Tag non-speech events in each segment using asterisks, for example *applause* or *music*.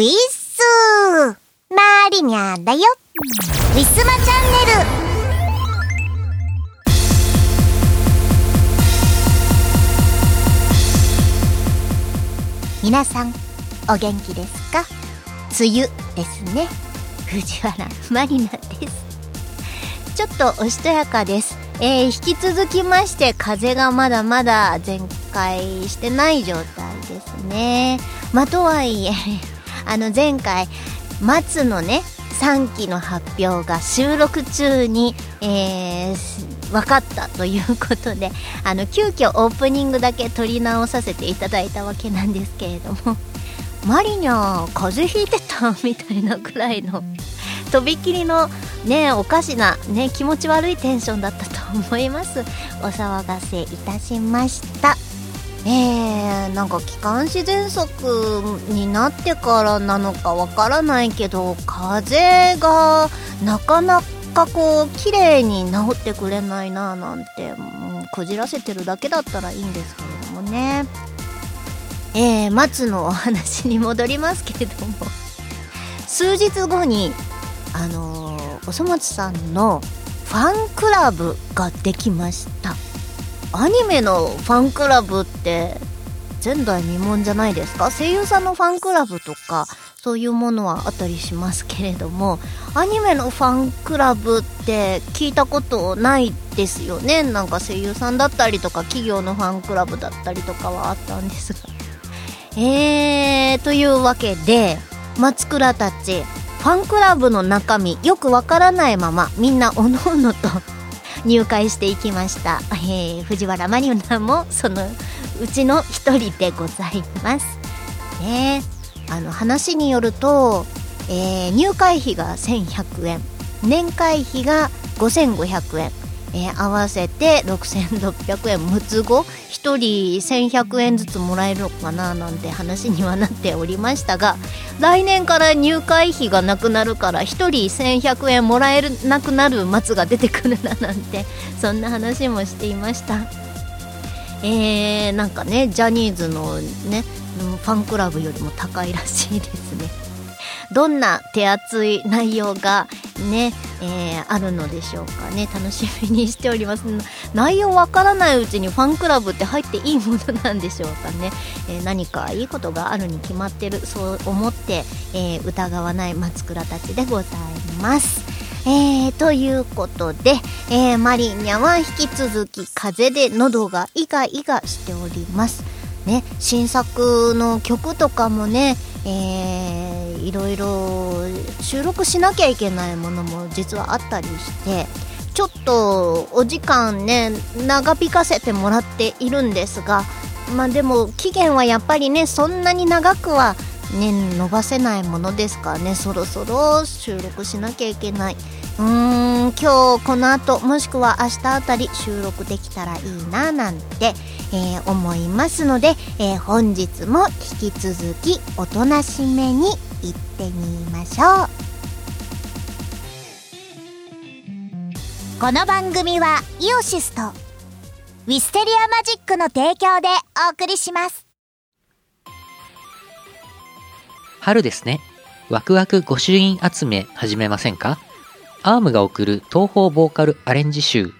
ウィッスーマリニャだよ。ウィスマチャンネル。皆さんお元気ですか？梅雨ですね。藤原マリナです。ちょっとおしとやかです。えー、引き続きまして風がまだまだ全開してない状態ですね。まあとはいえあの前回松のね3期の発表が収録中に、えー、分かったということであの急遽オープニングだけ撮り直させていただいたわけなんですけれどもマリニャ風邪ひいてたみたいなくらいのとびきりのねおかしなね気持ち悪いテンションだったと思います。お騒がせいたしました。えー、なんか気管支喘息になってからなのかわからないけど風がなかなかこう綺麗に治ってくれないななんてもうこじらせてるだけだったらいいんですけれどもね。えー、松のお話に戻りますけれども。数日後にあのー、おそ松さんのファンクラブができました。アニメのファンクラブって前代未聞じゃないですか？声優さんのファンクラブとかそういうものはあったりしますけれどもアニメのファンクラブって聞いたことないですよね？なんか声優さんだったりとか企業のファンクラブだったりとかはあったんですが。えー、というわけで松倉たちファンクラブの中身よくわからないままみんなおのおのと入会していきました、えー、藤原マリオナもそのうちの一人でございます。ねあの話によると、えー、入会費が1100円年会費が5500円。えー、合わせて6600円6つ子1人1100円ずつもらえるのかななんて話にはなっておりましたが来年から入会費がなくなるから1人1100円もらえなくなる末が出てくるななんてそんな話もしていました。えー、なんかねジャニーズのねファンクラブよりも高いらしいですね。どんな手厚い内容がね、えー、あるのでしょうかね。楽しみにしております。内容わからないうちにファンクラブって入っていいものなんでしょうかね、えー、何かいいことがあるに決まってるそう思って、えー、疑わない松倉たちでございます。えー、ということで、えー、マリニャは引き続き風邪で喉がイガイガしております。ね新作の曲とかもねえー、いろいろ収録しなきゃいけないものも実はあったりしてちょっとお時間ね長引かせてもらっているんですがまあでも期限はやっぱりねそんなに長くはね伸ばせないものですからねそろそろ収録しなきゃいけない。うーん今日この後もしくは明日あたり収録できたらいいななんて、えー、思いますので、えー、本日も引き続きおとなしめにてみましょう。この番組はイオシスとウィステリアマジックの提供でお送りします。春ですね。ワクワク御朱印集め始めませんか？アームが送る東方ボーカルアレンジ集。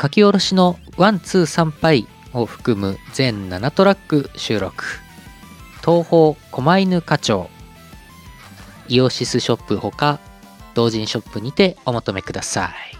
書き下ろしのワンツー参拝を含む全7トラック収録。東方狛犬課長。イオシスショップほか同人ショップにてお求めください。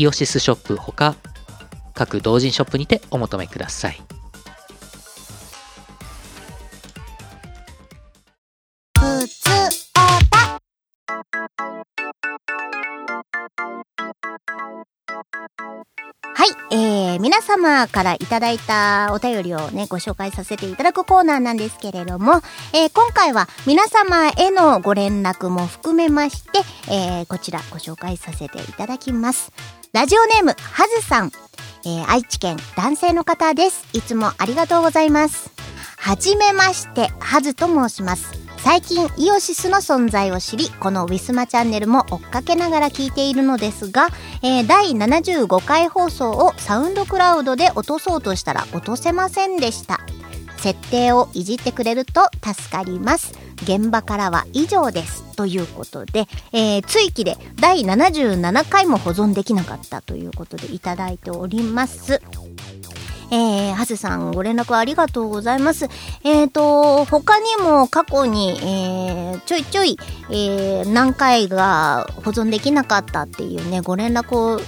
イオシスショップほか各同人ショップにてお求めくださいはい、えー、皆様からいただいたお便りをね、ご紹介させていただくコーナーなんですけれども、えー、今回は皆様へのご連絡も含めまして、えー、こちらご紹介させていただきます。ラジオネーム、はずさん。えー、愛知県男性の方です。いつもありがとうございます。はじめまして、はずと申します。最近イオシスの存在を知り、このウィスマチャンネルも追っかけながら聞いているのですが、えー第75回放送をサウンドクラウドで落とそうとしたら落とせませんでした。設定をいじってくれると助かります。現場からは以上です。ということで、えー追記で第77回も保存できなかったということでいただいております。えー、はずさんご連絡ありがとうございます。えーと、他にも過去に、えー、ちょいちょい、えー、何回が保存できなかったっていうね、ご連絡を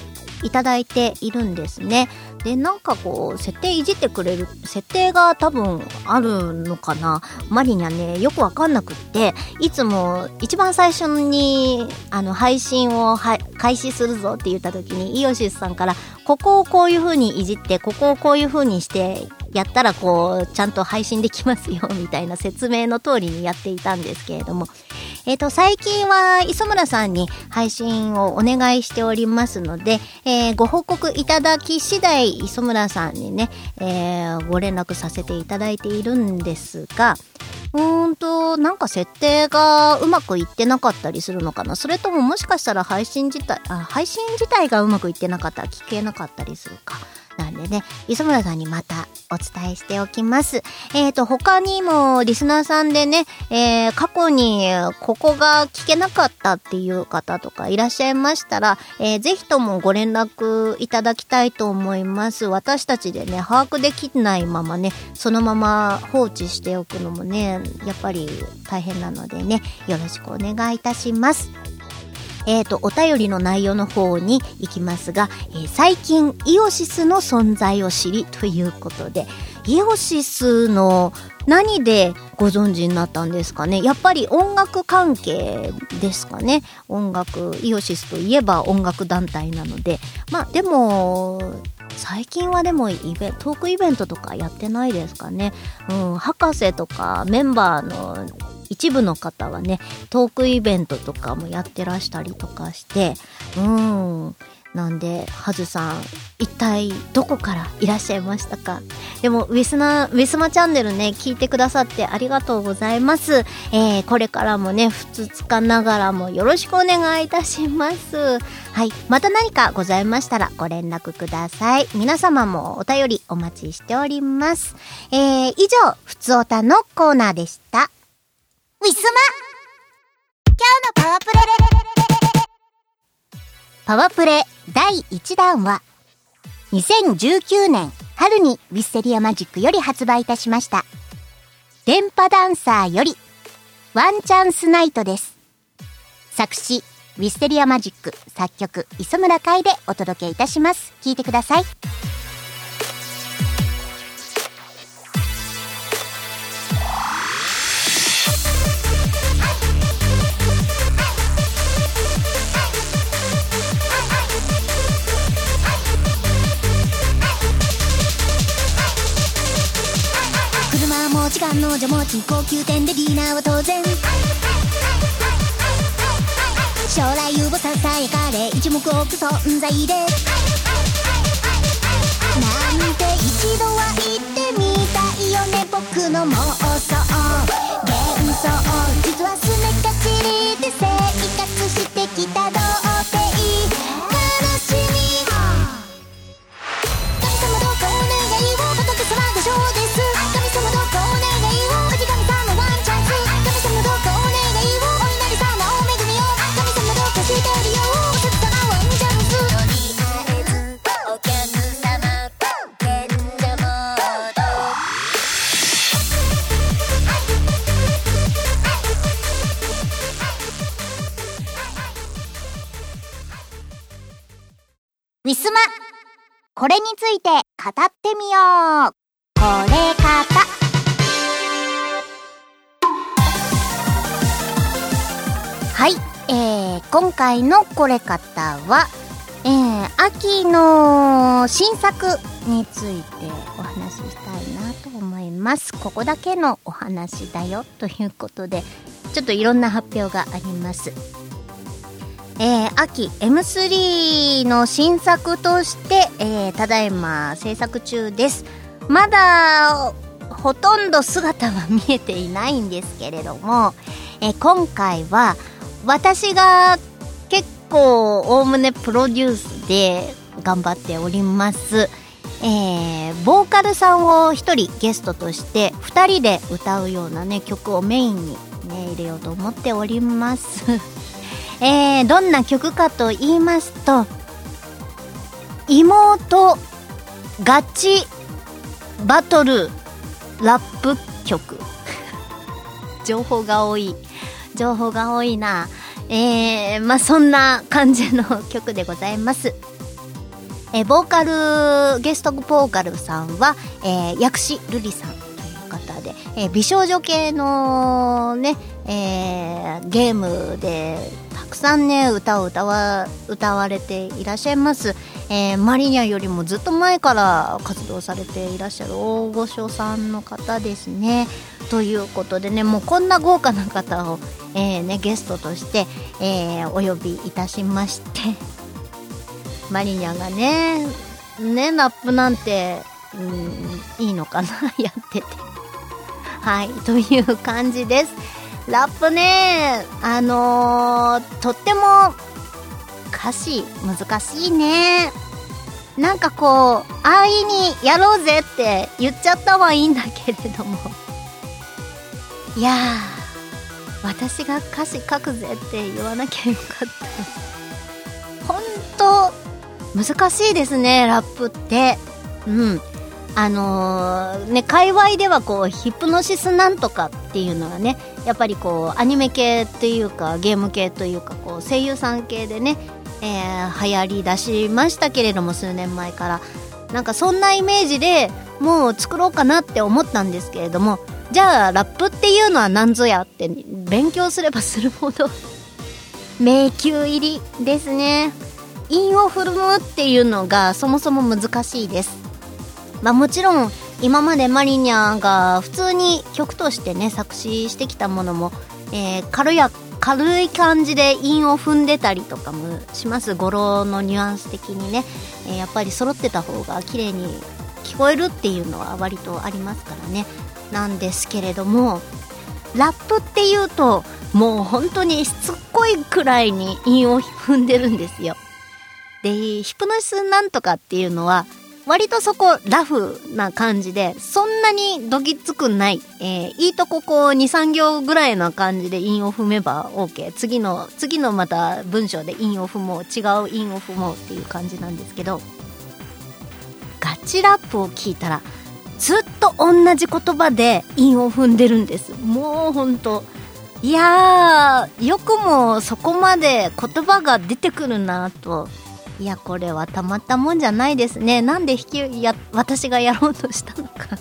いただいているんですね。で、なんかこう、設定いじってくれる、設定が多分あるのかなマリにはね、よくわかんなくって、いつも一番最初に、あの、配信をは開始するぞって言った時に、イオシスさんから、ここをこういう風にいじって、ここをこういう風にして、やったらこう、ちゃんと配信できますよ、みたいな説明の通りにやっていたんですけれども、えっ、と、最近は磯村さんに配信をお願いしておりますので、えーご報告いただき次第、磯村さんにね、えーご連絡させていただいているんですが、うーんと、なんか設定がうまくいってなかったりするのかな？それとももしかしたら配信自体、あ、配信自体がうまくいってなかったら聞けなかったりするか？なんでね、磯村さんにまたお伝えしておきます。えっ、と、他にもリスナーさんでね、えー過去にここが聞けなかったっていう方とかいらっしゃいましたら、えーぜひともご連絡いただきたいと思います。私たちでね、把握できないままね、そのまま放置しておくのもね、やっぱり大変なのでね、よろしくお願いいたします。えー、と、お便りの内容の方に行きますが、えー最近イオシスの存在を知りということで、イオシスの何でご存知になったんですかね？やっぱり音楽関係ですかね？音楽、イオシスといえば音楽団体なので。まあでも、最近はでもイベトークイベントとかやってないですかね。うん、博士とかメンバーの一部の方はね、トークイベントとかもやってらしたりとかして、うん。なんで、はずさん、一体どこからいらっしゃいましたか？でも、ウィスナ、ウィスマチャンネルね、聞いてくださってありがとうございます。えー、これからもね、ふつつかながらもよろしくお願いいたします。はい。また何かございましたらご連絡ください。皆様もお便りお待ちしております。えー、以上、ふつおたのコーナーでした。ウィスマ今日のパワープレパワープレ第1弾は2019年春にウィステリアマジックより発売いたしました。電波ダンサーよりワンチャンスナイトです。作詞ウィステリアマジック作曲磯村海でお届けいたします。聴いてください。も時間の女持ち高級店でディナーは当然。将来をささやかれ一目置く存在で。なんて一度は言ってみたいよね僕の妄想。今回のこれ方は、えー、秋の新作についてお話ししたいなと思います。ここだけのお話だよということで、ちょっといろんな発表があります。えー、秋 M3 の新作として、えー、ただいま制作中です。まだほとんど姿は見えていないんですけれども、えー今回は私が結構おおむねプロデュースで頑張っております。えーボーカルさんを一人ゲストとして二人で歌うようなね曲をメインにね入れようと思っております。*laughs* えーどんな曲かと言いますと妹ガチバトルラップ曲 *laughs* 情報が多い情報が多いな。えー、まあそんな感じの曲でございます。えーボーカルゲストボーカルさんは、えー薬師瑠璃さんという方で、えー美少女系のね、えーゲームでたくさんね歌を歌わ歌われていらっしゃいます、えーマリニャよりもずっと前から活動されていらっしゃる大御所さんの方ですね。ということでねもうこんな豪華な方を、えーね、ゲストとして、えーお呼びいたしましてマリニャがねねラップなんて、うん、いいのかな？*laughs* やってて。はいという感じです。ラップねあのーとっても歌詞難しいね。なんかこう安易にやろうぜって言っちゃったはいいんだけれども。いや私が歌詞書くぜって言わなきゃよかった。本当難しいですねラップって。うん。あのーね界隈ではこうヒプノシスなんとかっていうのはねやっぱりこうアニメ系っていうかゲーム系というかこう声優さん系でね、えー流行り出しましたけれども数年前から。なんかそんなイメージでもう作ろうかなって思ったんですけれどもじゃあラップっていうのは何ぞやって勉強すればするほど？*laughs* 迷宮入りですね。韻を振る舞うっていうのがそもそも難しいです。まあもちろん今までマリニャが普通に曲としてね作詞してきたものも、えー軽や軽い感じで韻を踏んでたりとかもします。語呂のニュアンス的にね、えーやっぱり揃ってた方が綺麗に聞こえるっていうのは割とありますからね。なんですけれどもラップっていうともう本当にしつこいくらいに韻を踏んでるんですよ。でヒプノシスなんとかっていうのは割とそこラフな感じでそんなにどぎつくない、えーいいとここう23行ぐらいな感じで韻を踏めば OK 次の次のまた文章で韻を踏もう。違う韻を踏もうっていう感じなんですけど。ガチラップを聞いたらずっと同じ言葉で韻を踏んでるんです。もうほんと。いやーよくもそこまで言葉が出てくるなと。いやこれはたまったもんじゃないですね。なんで引きや私がやろうとしたのか。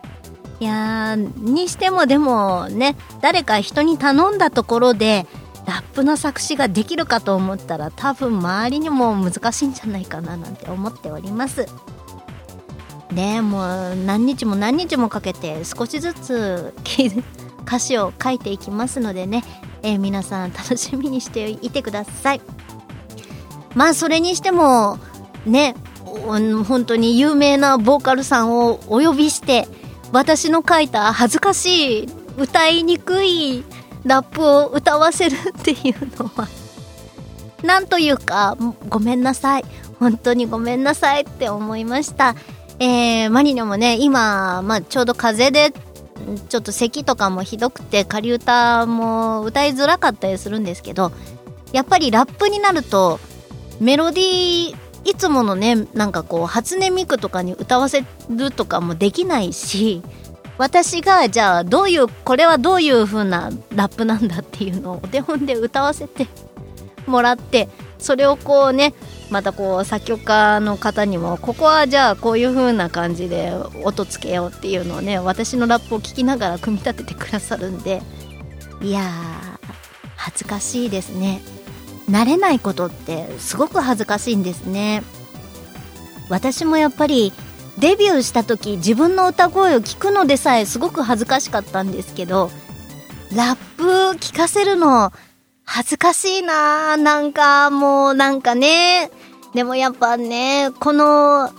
*laughs* いやーにしてもでもね誰か人に頼んだところでラップの作詞ができるかと思ったら多分周りにも難しいんじゃないかななんて思っております。ねもう何日も何日もかけて少しずつ歌詞を書いていきますのでね、えー皆さん楽しみにしていてください。まあそれにしてもね本当に有名なボーカルさんをお呼びして私の書いた恥ずかしい歌いにくいラップを歌わせるっていうのは *laughs* なんというかごめんなさい。本当にごめんなさいって思いました。えー、マリノもね今、まあ、ちょうど風邪でちょっと咳とかもひどくて仮歌も歌いづらかったりするんですけどやっぱりラップになるとメロディーいつものねなんかこう初音ミクとかに歌わせるとかもできないし私がじゃあどういうこれはどういう風なラップなんだっていうのをお手本で歌わせてもらってそれをこうねまたこう作曲家の方にもここはじゃあこういう風な感じで音つけようっていうのをね私のラップを聴きながら組み立ててくださるんでいやー恥ずかしいですね。慣れないことってすごく恥ずかしいんですね私もやっぱりデビューした時自分の歌声を聞くのでさえすごく恥ずかしかったんですけどラップ聞かせるの恥ずかしいななんかもうなんかねでもやっぱねこの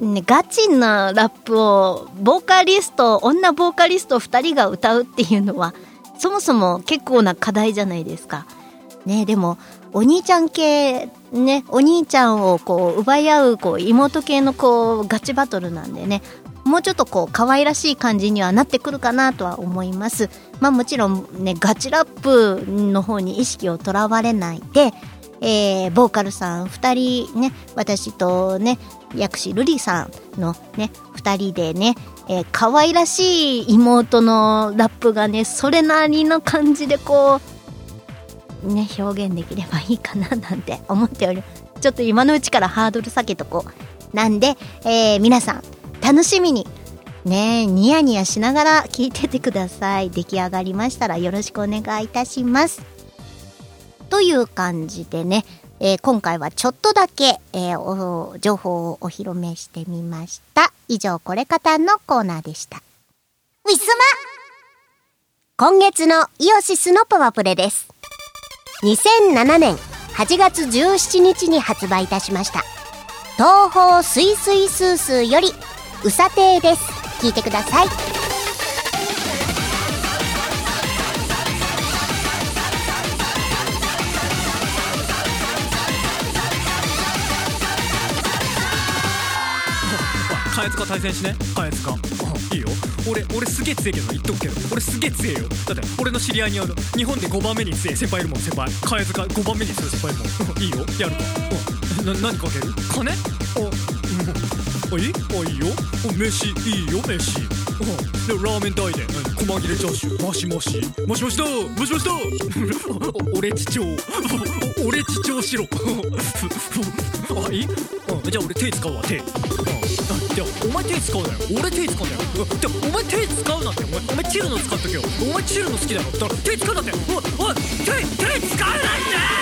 ね、ガチなラップをボーカリスト女ボーカリスト2人が歌うっていうのはそもそも結構な課題じゃないですか。ねでもお兄ちゃん系ねお兄ちゃんをこう奪い合うこう妹系のこうガチバトルなんでねもうちょっとこう可愛らしい感じにはなってくるかなとは思います。まあもちろんねガチラップの方に意識をとらわれないでえー、ボーカルさん2人ね私とね薬師瑠璃さんのね2人でね、えー、可愛らしい妹のラップがねそれなりの感じでこうね表現できればいいかななんて思っておりちょっと今のうちからハードル下げとこうなんで、えー、皆さん楽しみにねニヤニヤしながら聞いててください出来上がりましたらよろしくお願いいたしますという感じでね、えー、今回はちょっとだけ、えー、情報をお披露目してみました。以上、これ方のコーナーでした。ウィスマ今月のイオシスのパワープレです。2007年8月17日に発売いたしました。東方すいすいスースーより、うさてーです。聞いてください。カエツカ対戦しねカエツカ俺俺すげえ強えけど言っとくけど。俺すげえ強えよ。だって俺の知り合いにある日本で5番目に強え先輩いるもん先輩カエツカ5番目に強い先輩いるもん。*laughs* いいよ。やるかな何かける？金？おおい？いおいいよ。お飯。いいよ飯。でラーメン代で細切れチャーシュー。マシマシマシマシだマシマシだ俺父長 *laughs* 俺父長しろあいい？じゃあ俺手使うわ手。いやお前手使うなよ。俺手使うんだよ。でお前手使うなって。お前お前チルの使っとけよ。お前チルの好きだろだから手使うなって。おいおい手手使うなって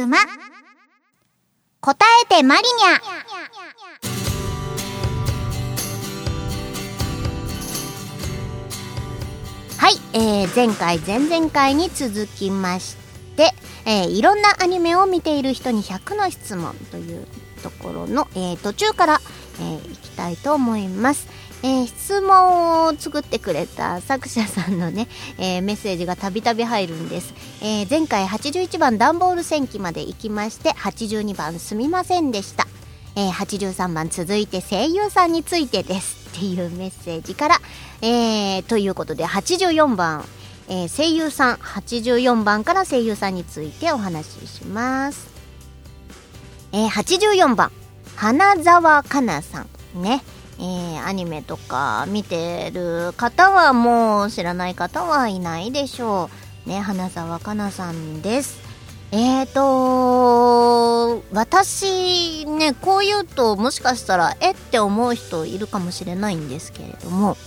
スマ答えてマリニャはい、えー、前回前々回に続きまして、えー、いろんなアニメを見ている人に100の質問というところの、えー、途中から、えー、いきたいと思います。えー、質問を作ってくれた作者さんのね、えー、メッセージがたびたび入るんです、えー、前回81番段ボール戦記まで行きまして82番すみませんでした、えー、83番続いて声優さんについてですっていうメッセージから、えー、ということで84番、えー、声優さん84番から声優さんについてお話しします、えー、84番花澤香菜さんね。えー、アニメとか見てる方はもう知らない方はいないでしょう。ね、花澤香菜さんです。えーと、私ね、こう言うともしかしたら、えって思う人いるかもしれないんですけれども、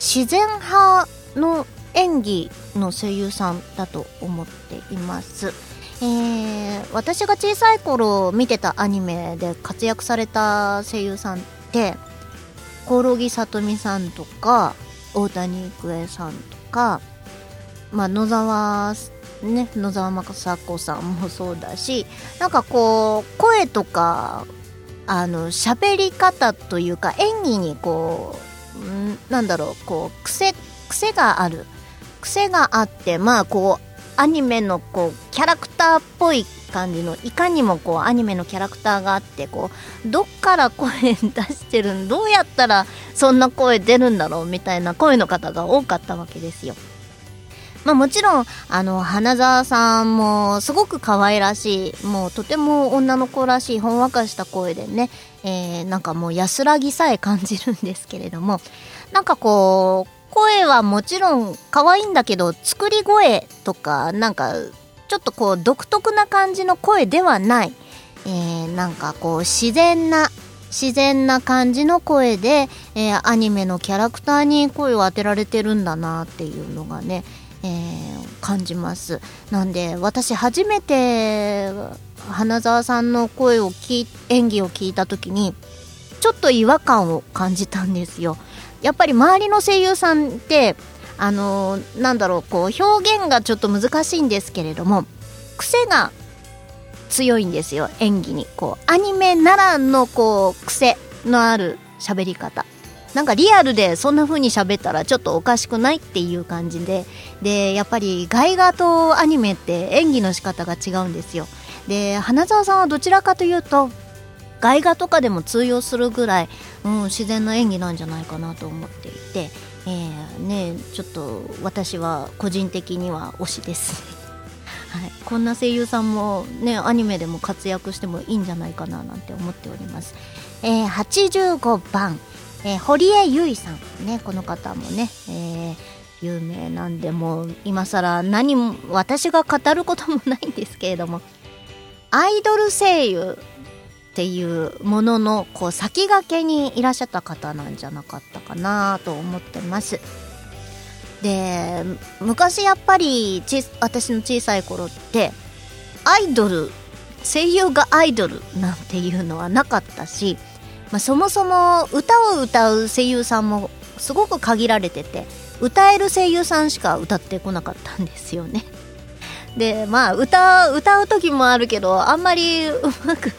自然派の演技の声優さんだと思っています。えー、私が小さい頃見てたアニメで活躍された声優さんって、コオロギさとみさんとか大谷育恵さんとか、まあ、野沢ね野沢雅子さんもそうだしなんかこう声とかあの喋り方というか演技にこうんなんだろうこう癖癖がある。癖があってまあこうアニメのこうキャラクターっぽい感じのいかにもこうアニメのキャラクターがあってこうどっから声出してるんどうやったらそんな声出るんだろうみたいな声の方が多かったわけですよ。まあもちろん、あの、花澤さんもすごく可愛らしい、もうとても女の子らしいほんわかした声でね、えー、なんかもう安らぎさえ感じるんですけれども、なんかこう、声はもちろん可愛いんだけど、作り声とか、なんか、ちょっとこう独特な感じの声ではない、えー、なんかこう自然な自然な感じの声で、えー、アニメのキャラクターに声を当てられてるんだなっていうのがね、えー、感じます。なんで私初めて花澤さんの声を聞演技を聞いた時にちょっと違和感を感じたんですよ。やっぱり周りの声優さんってあのー、なんだろうこう表現がちょっと難しいんですけれども癖が強いんですよ演技に。こうアニメならのこう癖のある喋り方。なんかリアルでそんな風に喋ったらちょっとおかしくないっていう感じででやっぱり外画とアニメって演技の仕方が違うんですよ。で花澤さんはどちらかというと外画とかでも通用するぐらい、うん、自然な演技なんじゃないかなと思っていて、えー、ねちょっと私は個人的には推しです。*laughs* はい、こんな声優さんもねアニメでも活躍してもいいんじゃないかななんて思っております、えー、85番、えー、堀江由衣さんねこの方もね、えー、有名なんでもう今更何も私が語ることもないんですけれども。アイドル声優っていうもののこう先駆けにいらっしゃった方なんじゃなかったかなと思ってますで昔やっぱり私の小さい頃ってアイドル声優がアイドルなんていうのはなかったし、まあ、そもそも歌を歌う声優さんもすごく限られてて歌える声優さんしか歌ってこなかったんですよね。でまあ歌歌う時もあるけどあんまりうまく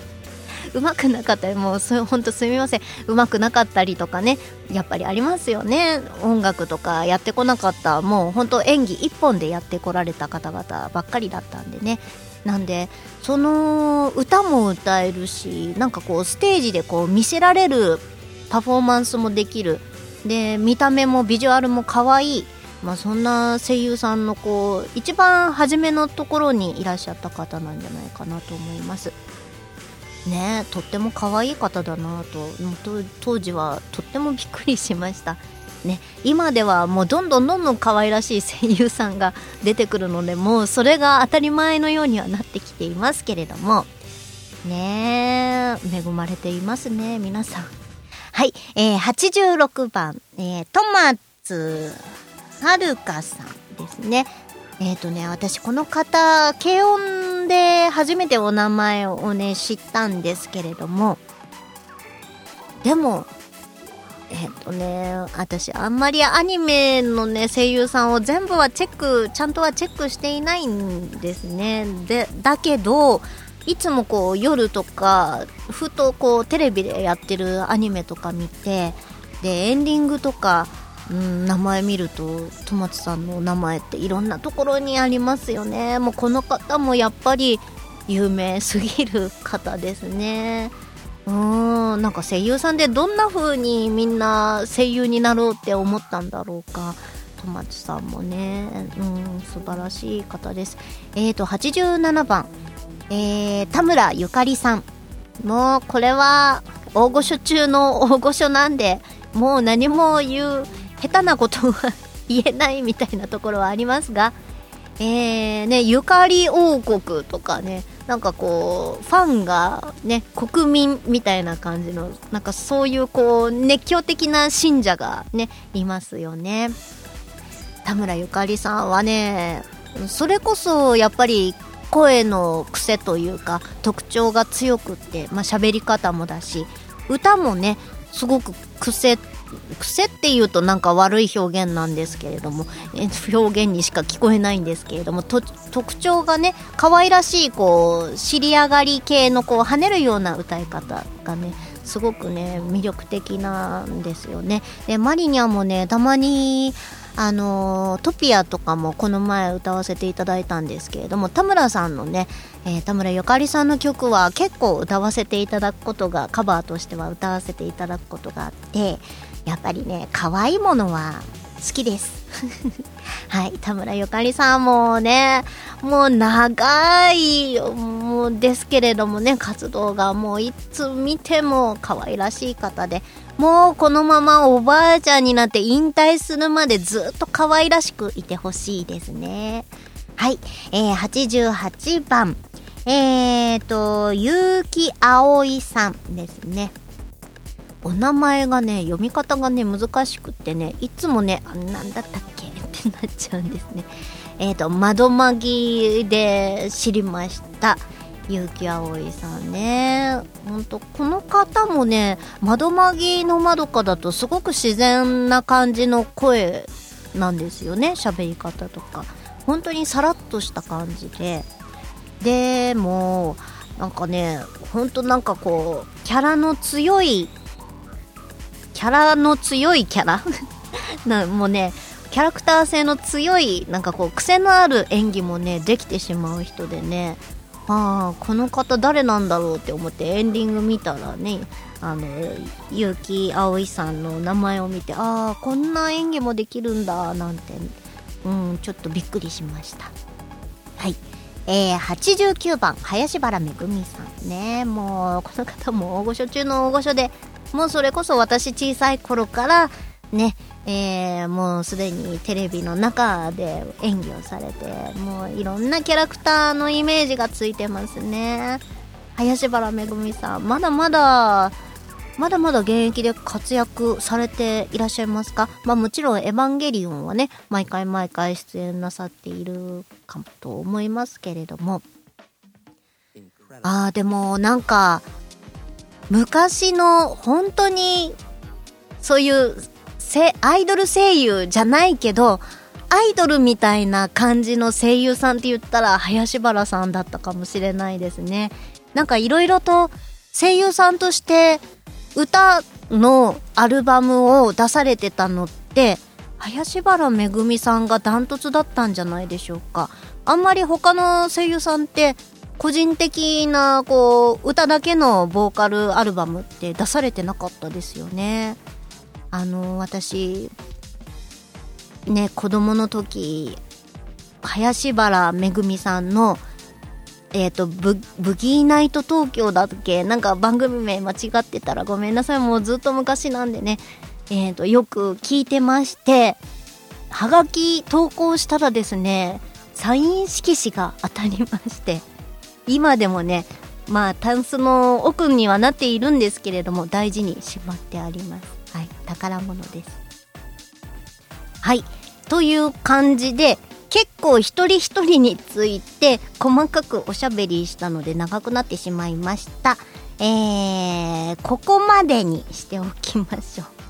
うまくなかったりもうそ本当すみません。うまくなかったりとかねやっぱりありますよね。音楽とかやってこなかった。もう本当演技一本でやってこられた方々ばっかりだったんでね。なんでその歌も歌えるしなんかこうステージでこう見せられるパフォーマンスもできる。で見た目もビジュアルも可愛い。まあ、そんな声優さんのこう一番初めのところにいらっしゃった方なんじゃないかなと思います。ねとっても可愛い方だなと。当時はとってもびっくりしました。ね今ではもうどんどんどんどん可愛らしい声優さんが出てくるのでもうそれが当たり前のようにはなってきていますけれども。ね恵まれていますね皆さん。はい、えー、86番、えー、トマツはるかさんですね。えっ、ー、とね私この方軽音で初めてお名前をね知ったんですけれどもでもえっ、ー、とね私あんまりアニメのね声優さんを全部はチェックちゃんとはチェックしていないんですね。でだけどいつもこう夜とかふとこうテレビでやってるアニメとか見てでエンディングとかうん、名前見ると戸松さんの名前っていろんなところにありますよね。もうこの方もやっぱり有名すぎる方ですね。うんなんか声優さんでどんな風にみんな声優になろうって思ったんだろうか。戸松さんもね。うん素晴らしい方です。えーと87番。えー、田村ゆかりさん。もうこれは大御所中の大御所なんでもう何も言う下手なことは言えないみたいなところはありますが、えー、ね、ゆかり王国とかね、なんかこう、ファンがね、国民みたいな感じの、なんかそういうこう、熱狂的な信者がね、いますよね。田村ゆかりさんはね、それこそやっぱり声の癖というか特徴が強くって、まあ、喋り方もだし歌もねすごく癖癖っていうとなんか悪い表現なんですけれども表現にしか聞こえないんですけれども特徴がね可愛らしいこう尻上がり系のこう跳ねるような歌い方がねすごくね魅力的なんですよね。でマリニャもねたまにあのトピアとかもこの前歌わせていただいたんですけれども田村さんのね、えー田村ゆかりさんの曲は結構歌わせていただくことがカバーとしては歌わせていただくことがあってやっぱりね可愛いものは好きです。*laughs* はい田村ゆかりさんもねもう長いもうですけれどもね活動がもういつ見ても可愛らしい方でもうこのままおばあちゃんになって引退するまでずっと可愛らしくいてほしいですね。はい、えー、88番。えーと結城葵さんですね。お名前がね読み方がね難しくってねいつもねあなんだったっけ？*laughs* ってなっちゃうんですね。えっ、と窓まぎで知りました。結城葵さんね。ほんとこの方もね窓まぎのまどかだとすごく自然な感じの声なんですよね。喋り方とか。本当にさらっとした感じで。でもなんかねほんとなんかこうキャラの強いキャラの強いキャラ？*laughs* なもうねキャラクター性の強いなんかこう癖のある演技もねできてしまう人でね。ああこの方誰なんだろうって思ってエンディング見たらねあの結城葵さんの名前を見てああこんな演技もできるんだなんてうんちょっとびっくりしました。はい。えー、89番林原めぐみさんね。もうこの方も大御所中の大御所でもうそれこそ私小さい頃からね、えー、もうすでにテレビの中で演技をされてもういろんなキャラクターのイメージがついてますね。林原めぐみさんまだまだまだまだ現役で活躍されていらっしゃいますか？まあもちろん「エヴァンゲリオン」はね毎回毎回出演なさっているかもと思いますけれども。あーでもなんか昔の本当にそういうせアイドル声優じゃないけどアイドルみたいな感じの声優さんって言ったら林原さんだったかもしれないですね。なんかいろいろと声優さんとして歌のアルバムを出されてたのって林原めぐみさんがダントツだったんじゃないでしょうか。あんまり他の声優さんって個人的なこう歌だけのボーカルアルバムって出されてなかったですよね。あの私ね子供の時林原めぐみさんのえっ、とブブギーナイト東京だっけ？なんか番組名間違ってたらごめんなさい。もうずっと昔なんでね。えっ、とよく聞いてましてはがき投稿したらですねサイン色紙が当たりまして。今でもねまあタンスの奥にはなっているんですけれども大事にしまってあります。はい宝物です。はいという感じで結構一人一人について細かくおしゃべりしたので長くなってしまいました。えー、ここまでにしておきましょう。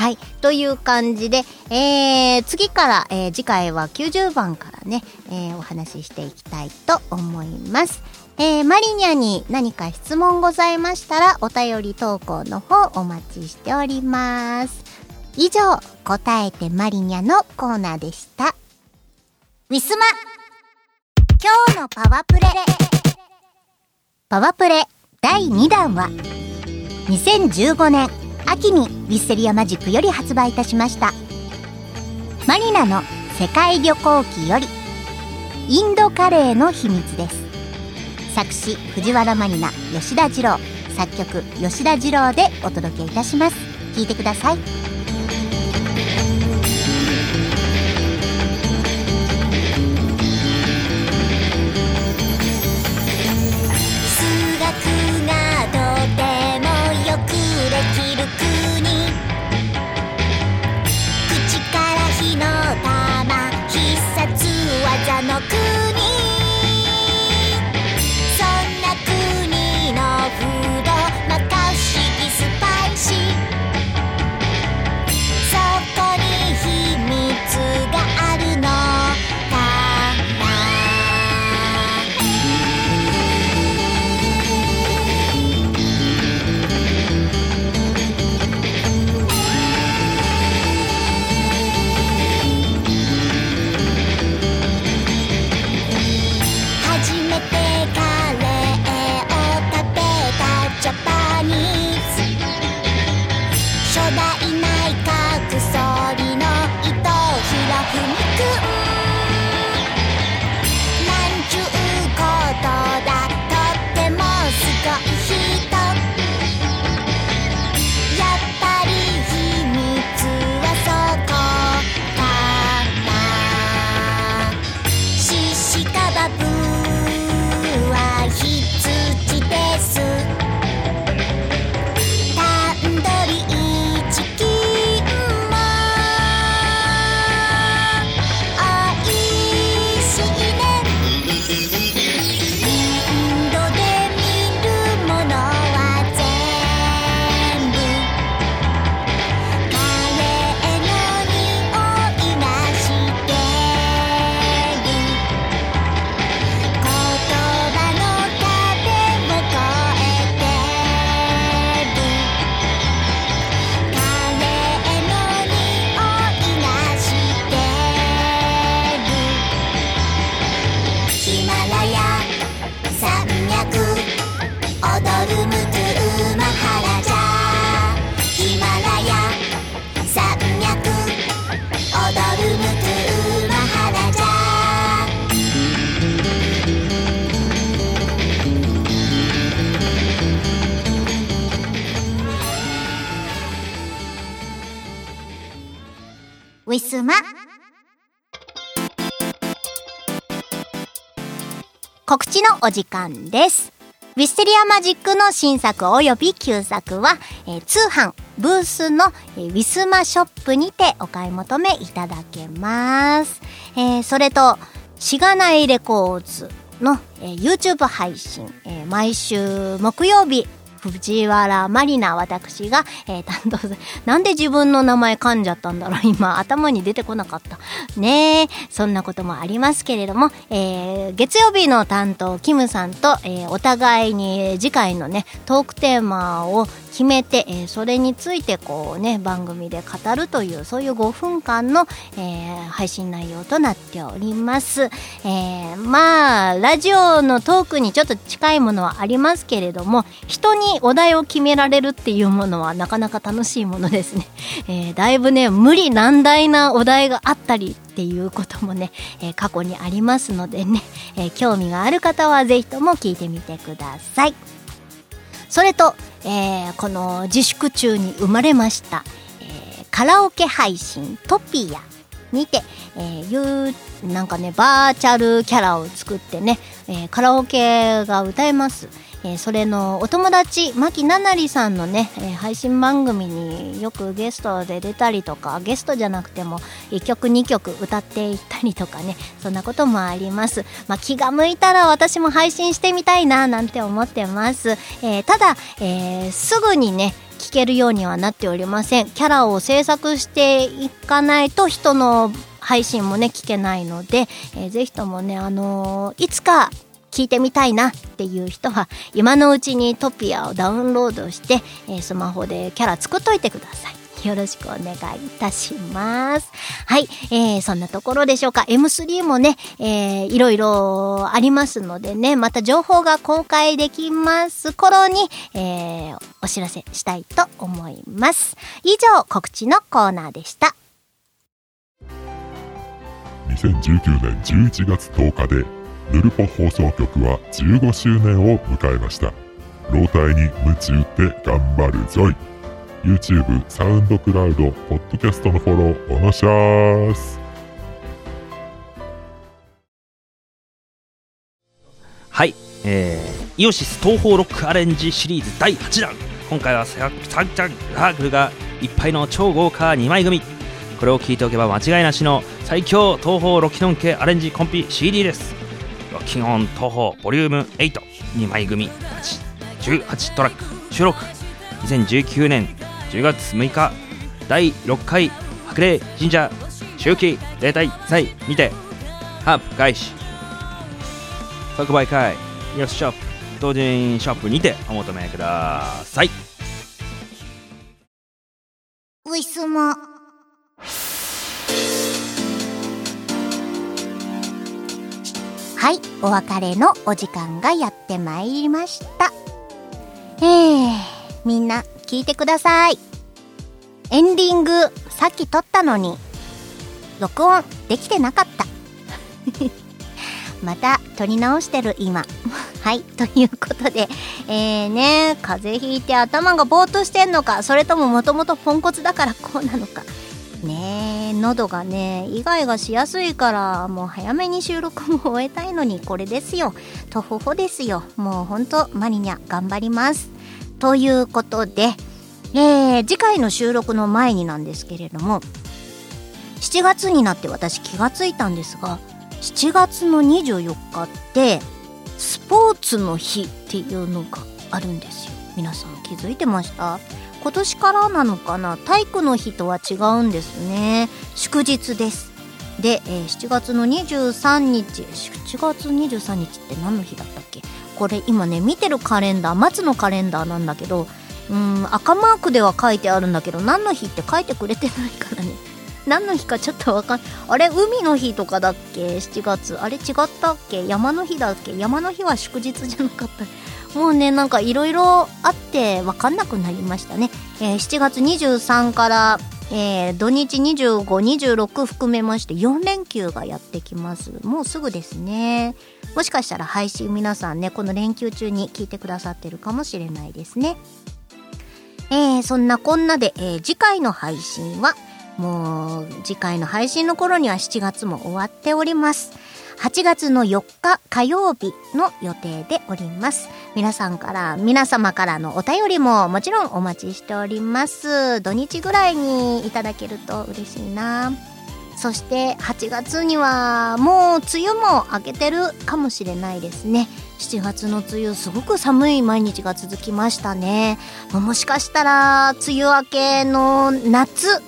はい。という感じで、えー、次から、えー次回は90番からね、えーお話ししていきたいと思います。えーマリニャに何か質問ございましたら、お便り投稿の方お待ちしております。以上、答えてマリニャのコーナーでした。ウィスマ今日のパワープレパワープレ第2弾は2015年秋にウィステリアマジックより発売いたしました。マニナの世界旅行記よりインドカレーの秘密です。作詞藤原マニナ吉田二郎。作曲吉田二郎でお届けいたします。聞いてください。の国お時間です。ウィステリアマジックの新作および旧作は、えー通販ブースの、えーウィスマショップにてお買い求めいただけます、えーそれとしがないレコーズの、えー YouTube 配信、えー毎週木曜日藤原まりな私が、えー担当。なんで自分の名前噛んじゃったんだろう今、頭に出てこなかった。ねえ、そんなこともありますけれども、えー月曜日の担当、キムさんと、えーお互いに次回のね、トークテーマを決めて、えーそれについてこうね、番組で語るという、そういう5分間の、えー配信内容となっております。えーまあ、ラジオのトークにちょっと近いものはありますけれども、人にお題を決められるっていうものはなかなか楽しいものですね。*laughs* えだいぶね、無理難題なお題があったりっていうこともね、え過去にありますのでね、え興味がある方はぜひとも聞いてみてください。それと、えーこの自粛中に生まれました、えーカラオケ配信トピアにて、えーいうなんかねバーチャルキャラを作ってね、えーカラオケが歌えます。えーそれのお友達牧ななりさんのね、えー配信番組によくゲストで出たりとかゲストじゃなくても1曲2曲歌っていったりとかねそんなこともあります、まあ、気が向いたら私も配信してみたいななんて思ってます、えーただ、えすぐにね聞けるようにはなっておりません。キャラを制作していかないと人の配信もね聞けないので、えーぜひともねあのーいつか聞いてみたいなっていう人は今のうちにトピアをダウンロードして、えースマホでキャラ作っといてくださいよろしくお願いいたします。はい、えー、そんなところでしょうか。M3 もね、えー、いろいろありますのでね、また情報が公開できます頃に、えー、お知らせしたいと思います。以上、告知のコーナーでした。2019年11月10日でヌルポ放送局は15周年を迎えました。老体に夢中って頑張るぞい。YouTube、サウンドクラウド、ポッドキャストのフォローおのしゃーす。はい、えー、イオシス東方ロックアレンジシリーズ第8弾。今回はササンチャンラークルがいっぱいの超豪華2枚組。これを聞いておけば間違いなしの最強東方ロキノン系アレンジコンピ CD です。ロッキオン東方ボリューム82枚組18トラック収録。2019年10月6日第6回白麗神社周期例大祭にてハープ開始。即売会イオシショップ同人ショップにてお求めください。お別れのお時間がやってまいりました。えー、みんな聞いてください。エンディング、さっき撮ったのに、録音できてなかった。*laughs* また撮り直してる今。*laughs* はい、ということで、えーね、風邪ひいて頭がぼーっとしてんのか、それとももともとポンコツだからこうなのか。ねえ、喉がね、イガイガしやすいから、もう早めに収録も終えたいのに、これですよ。とほほですよ。もうほんと、マリニャ、頑張ります。ということで、えー、次回の収録の前になんですけれども、7月になって私気がついたんですが、7月の24日って、スポーツの日っていうのがあるんですよ。皆さん気づいてました？今年からなのかな？体育の日とは違うんですね。祝日です。で、えー7月の23日、7月23日って何の日だったっけ？これ今ね、見てるカレンダー、松のカレンダーなんだけど、うん、赤マークでは書いてあるんだけど、何の日って書いてくれてないからね。*laughs* 何の日かちょっとわかんあれ海の日とかだっけ？7月。あれ違ったっけ？山の日だっけ？山の日は祝日じゃなかった。もうねなんかいろいろあってわかんなくなりましたね、えー7月23から、えー土日2526含めまして4連休がやってきます。もうすぐですね。もしかしたら配信皆さんねこの連休中に聞いてくださってるかもしれないですね。えーそんなこんなで、えー次回の配信はもう次回の配信の頃には7月も終わっております。8月の4日火曜日の予定でおります。皆さんから皆様からのお便りももちろんお待ちしております。土日ぐらいにいただけると嬉しいな。そして8月にはもう梅雨も明けてるかもしれないですね。7月の梅雨すごく寒い毎日が続きましたね。もしかしたら梅雨明けの夏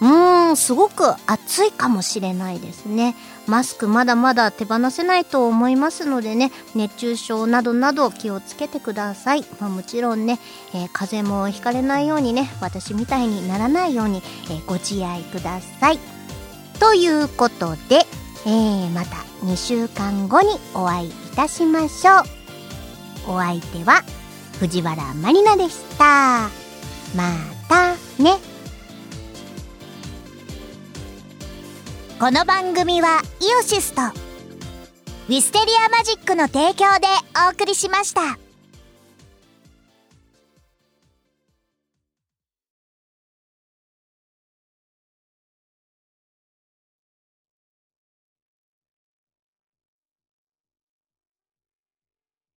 うんすごく暑いかもしれないですね。マスクまだまだ手放せないと思いますのでね熱中症などなど気をつけてください、まあ、もちろんね、えー風邪もひかれないようにね私みたいにならないように、えーご自愛ください。ということで、えーまた2週間後にお会いいたしましょう。お相手は藤原まりなでした。またね。この番組はイオシスとウィステリアマジックの提供でお送りしました。